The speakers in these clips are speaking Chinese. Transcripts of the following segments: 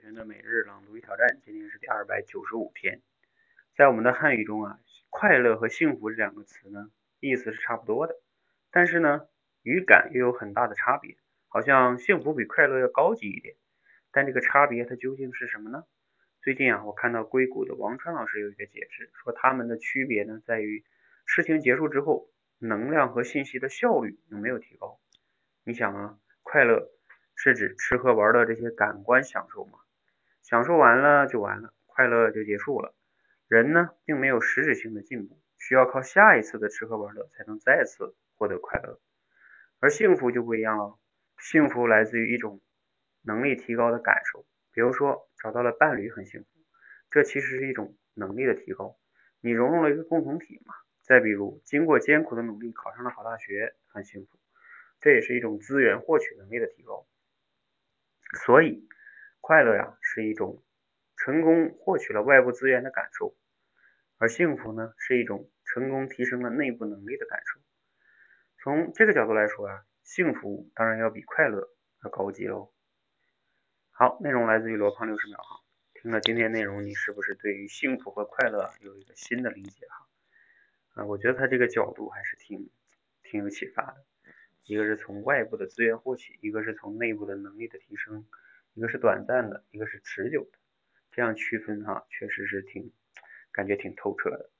群的每日朗读与挑战，今天是第二百九十五天。在我们的汉语中啊，快乐和幸福这两个词呢，意思是差不多的，但是呢，语感又有很大的差别。好像幸福比快乐要高级一点，但这个差别它究竟是什么呢？最近啊，我看到硅谷的王川老师有一个解释，说他们的区别呢，在于事情结束之后，能量和信息的效率有没有提高。你想啊，快乐是指吃喝玩乐这些感官享受吗？享受完了就完了，快乐就结束了。人呢，并没有实质性的进步，需要靠下一次的吃喝玩乐才能再次获得快乐。而幸福就不一样了，幸福来自于一种能力提高的感受。比如说，找到了伴侣很幸福，这其实是一种能力的提高，你融入了一个共同体嘛。再比如，经过艰苦的努力考上了好大学，很幸福，这也是一种资源获取能力的提高。所以。快乐呀，是一种成功获取了外部资源的感受，而幸福呢，是一种成功提升了内部能力的感受。从这个角度来说啊，幸福当然要比快乐要高级喽。好，内容来自于罗胖六十秒哈。听了今天内容，你是不是对于幸福和快乐有一个新的理解哈？啊，我觉得他这个角度还是挺挺有启发的。一个是从外部的资源获取，一个是从内部的能力的提升。一个是短暂的，一个是持久的，这样区分哈，确实是挺感觉挺透彻的。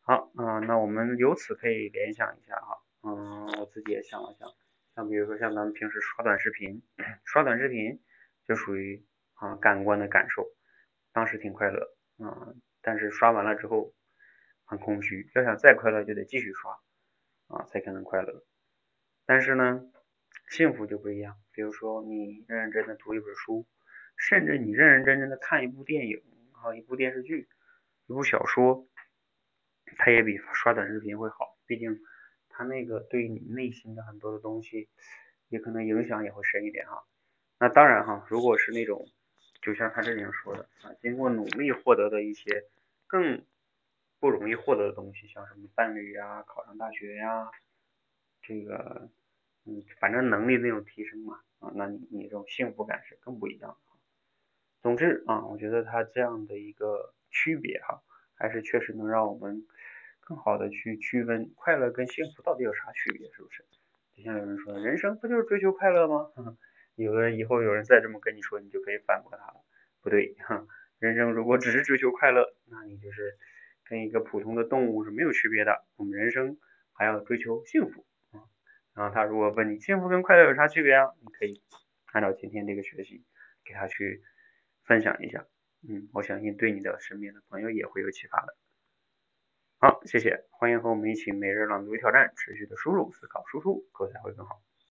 好啊，那我们由此可以联想一下哈，嗯，我自己也想了想，像比如说像咱们平时刷短视频，刷短视频就属于啊感官的感受，当时挺快乐啊，但是刷完了之后很空虚，要想再快乐就得继续刷啊才可能快乐，但是呢。幸福就不一样，比如说你认认真真读一本书，甚至你认认真真的看一部电影，啊，一部电视剧，一部小说，它也比刷短视频会好。毕竟它那个对你内心的很多的东西，也可能影响也会深一点哈。那当然哈，如果是那种，就像他这里说的啊，经过努力获得的一些更不容易获得的东西，像什么伴侣呀、考上大学呀，这个。嗯，反正能力那种提升嘛，啊，那你你这种幸福感是更不一样的。总之啊，我觉得它这样的一个区别哈，还是确实能让我们更好的去区分快乐跟幸福到底有啥区别，是不是？就像有人说，人生不就是追求快乐吗？有的人以后有人再这么跟你说，你就可以反驳他了。不对，哈，人生如果只是追求快乐，那你就是跟一个普通的动物是没有区别的。我们人生还要追求幸福。然后他如果问你幸福跟快乐有啥区别啊？你可以按照今天这个学习给他去分享一下，嗯，我相信对你的身边的朋友也会有启发的。好，谢谢，欢迎和我们一起每日朗读挑战，持续的输入、思考、输出，口才会更好。